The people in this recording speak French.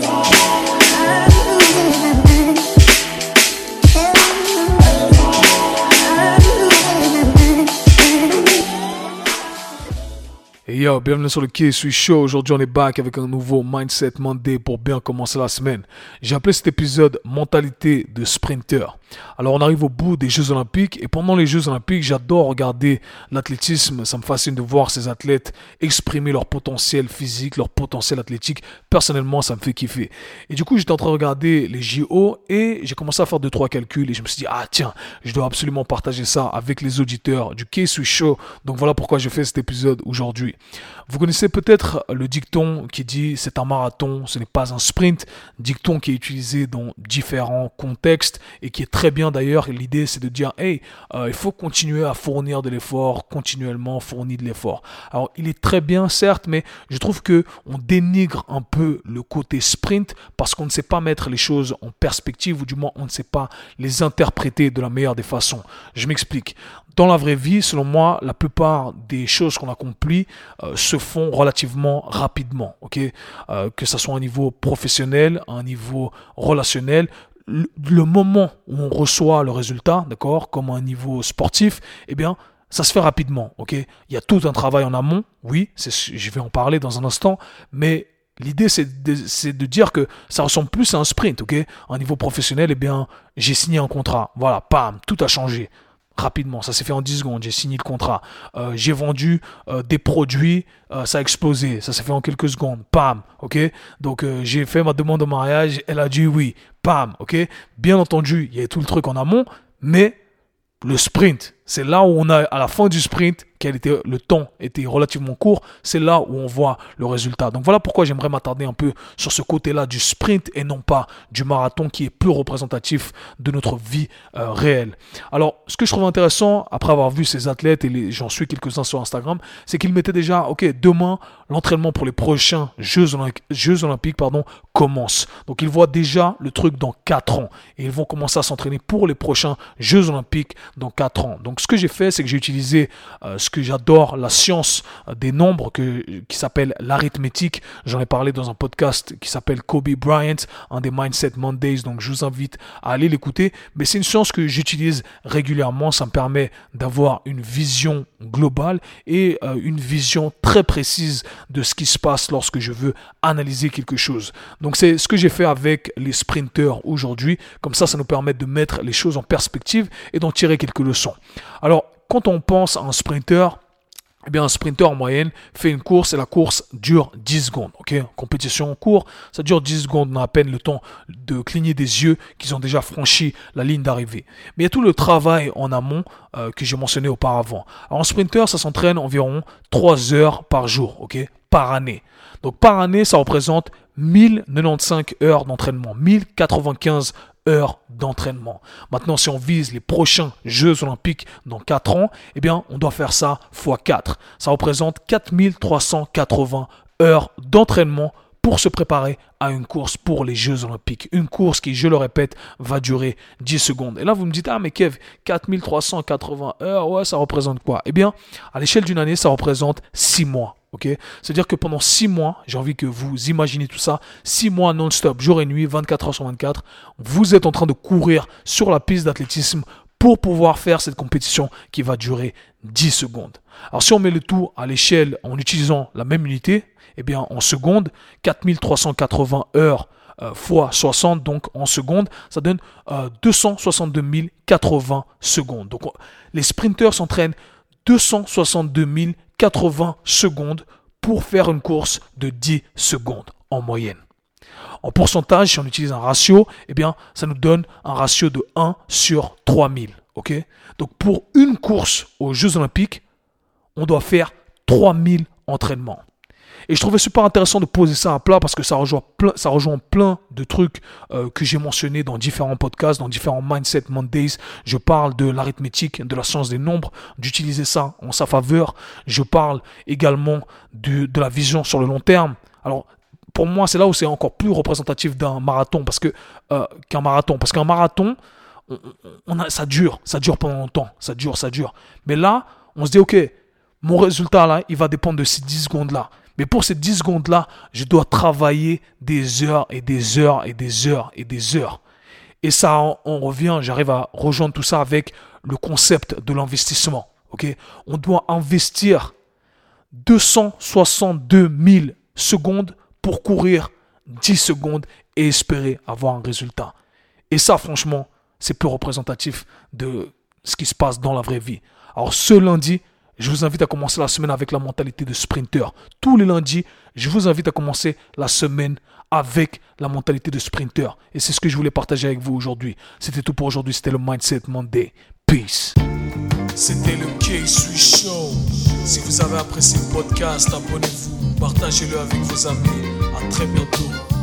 today. Et yo, bienvenue sur le Quai suis Show. Aujourd'hui, on est back avec un nouveau Mindset Monday pour bien commencer la semaine. J'ai appelé cet épisode Mentalité de Sprinter. Alors, on arrive au bout des Jeux Olympiques et pendant les Jeux Olympiques, j'adore regarder l'athlétisme. Ça me fascine de voir ces athlètes exprimer leur potentiel physique, leur potentiel athlétique. Personnellement, ça me fait kiffer. Et du coup, j'étais en train de regarder les JO et j'ai commencé à faire deux, trois calculs et je me suis dit, ah tiens, je dois absolument partager ça avec les auditeurs du Quai suis Show. Donc voilà pourquoi je fais cet épisode aujourd'hui. Vous connaissez peut-être le dicton qui dit c'est un marathon, ce n'est pas un sprint. Dicton qui est utilisé dans différents contextes et qui est très bien d'ailleurs. L'idée c'est de dire hey, euh, il faut continuer à fournir de l'effort, continuellement fournir de l'effort. Alors il est très bien certes, mais je trouve que on dénigre un peu le côté sprint parce qu'on ne sait pas mettre les choses en perspective ou du moins on ne sait pas les interpréter de la meilleure des façons. Je m'explique. Dans la vraie vie, selon moi, la plupart des choses qu'on accomplit euh, se font relativement rapidement, ok? Euh, Que ce soit à un niveau professionnel, à un niveau relationnel, le, moment où on reçoit le résultat, d'accord, comme un niveau sportif, eh bien, ça se fait rapidement, ok? Il y a tout un travail en amont, oui, je vais en parler dans un instant, mais L'idée, c'est de, de, dire que ça ressemble plus à un sprint, ok? À un niveau professionnel, eh bien, j'ai signé un contrat. Voilà, pam, tout a changé rapidement. Ça s'est fait en 10 secondes. J'ai signé le contrat. Euh, j'ai vendu euh, des produits. Euh, ça a explosé. Ça s'est fait en quelques secondes. Pam. Ok? Donc j'ai fait ma demande de mariage. Elle a dit oui. Pam. Ok? Bien entendu, il y a tout le truc en amont, mais le sprint, c'est là où on a à la fin du sprint était le temps était relativement court, c'est là où on voit le résultat. Donc voilà pourquoi j'aimerais m'attarder un peu sur ce côté-là du sprint et non pas du marathon qui est peu représentatif de notre vie euh, réelle. Alors, ce que je trouve intéressant après avoir vu ces athlètes et j'en suis quelques-uns sur Instagram, c'est qu'ils mettaient déjà, ok, demain l'entraînement pour les prochains Jeux, Olympiques, Jeux Olympiques pardon, commence. Donc ils voient déjà le truc dans 4 ans et ils vont commencer à s'entraîner pour les prochains Jeux Olympiques dans 4 ans. Donc ce que j'ai fait, c'est que j'ai utilisé euh, que j'adore, la science des nombres que, qui s'appelle l'arithmétique. J'en ai parlé dans un podcast qui s'appelle Kobe Bryant, un des Mindset Mondays, donc je vous invite à aller l'écouter. Mais c'est une science que j'utilise régulièrement, ça me permet d'avoir une vision globale et euh, une vision très précise de ce qui se passe lorsque je veux analyser quelque chose. Donc c'est ce que j'ai fait avec les sprinters aujourd'hui. Comme ça, ça nous permet de mettre les choses en perspective et d'en tirer quelques leçons. Alors, quand on pense à un sprinter, eh bien, un sprinter en moyenne fait une course et la course dure 10 secondes. Compétition en cours, ça dure 10 secondes, on a à peine le temps de cligner des yeux qu'ils ont déjà franchi la ligne d'arrivée. Mais il y a tout le travail en amont euh, que j'ai mentionné auparavant. Alors, un sprinter, ça s'entraîne environ 3 heures par jour, par année. Donc, par année, ça représente 1095 heures d'entraînement, 1095 heures d'entraînement. Maintenant, si on vise les prochains Jeux olympiques dans 4 ans, eh bien, on doit faire ça x 4. Ça représente 4380 heures d'entraînement pour se préparer à une course pour les Jeux Olympiques. Une course qui, je le répète, va durer 10 secondes. Et là, vous me dites, ah mais Kev, 4380 heures, ouais, ça représente quoi? Eh bien, à l'échelle d'une année, ça représente 6 mois. C'est-à-dire que pendant 6 mois, j'ai envie que vous imaginez tout ça, 6 mois non-stop, jour et nuit, 24 heures sur 24, vous êtes en train de courir sur la piste d'athlétisme pour pouvoir faire cette compétition qui va durer 10 secondes. Alors si on met le tout à l'échelle en utilisant la même unité, eh bien en secondes, 4380 heures euh, fois 60, donc en secondes, ça donne 262 euh, 080 secondes. Donc les sprinteurs s'entraînent 262 080 secondes pour faire une course de 10 secondes en moyenne. En pourcentage, si on utilise un ratio, eh bien, ça nous donne un ratio de 1 sur 3000. ok? Donc pour une course aux Jeux Olympiques, on doit faire 3000 entraînements. Et je trouvais super intéressant de poser ça à plat parce que ça rejoint plein, ça rejoint plein de trucs euh, que j'ai mentionnés dans différents podcasts, dans différents Mindset Mondays. Je parle de l'arithmétique, de la science des nombres, d'utiliser ça en sa faveur. Je parle également de, de la vision sur le long terme. Alors, pour moi, c'est là où c'est encore plus représentatif d'un marathon parce que euh, qu'un marathon. Parce qu'un marathon, ça dure, ça dure pendant longtemps, ça dure, ça dure. Mais là, on se dit, ok, mon résultat là, il va dépendre de ces 10 secondes là. Mais pour ces 10 secondes-là, je dois travailler des heures et des heures et des heures et des heures. Et ça, on, revient, j'arrive à rejoindre tout ça avec le concept de l'investissement. on doit investir 262 000 secondes pour courir 10 secondes et espérer avoir un résultat. Et ça, franchement, c'est plus représentatif de ce qui se passe dans la vraie vie. Alors ce lundi, je vous invite à commencer la semaine avec la mentalité de sprinter. Tous les lundis, je vous invite à commencer la semaine avec la mentalité de sprinter. Et c'est ce que je voulais partager avec vous aujourd'hui. C'était tout pour aujourd'hui. C'était le Mindset Monday. Peace. C'était le K-Sui Show. Si vous avez apprécié le podcast, abonnez-vous, partagez-le avec vos amis. À très bientôt.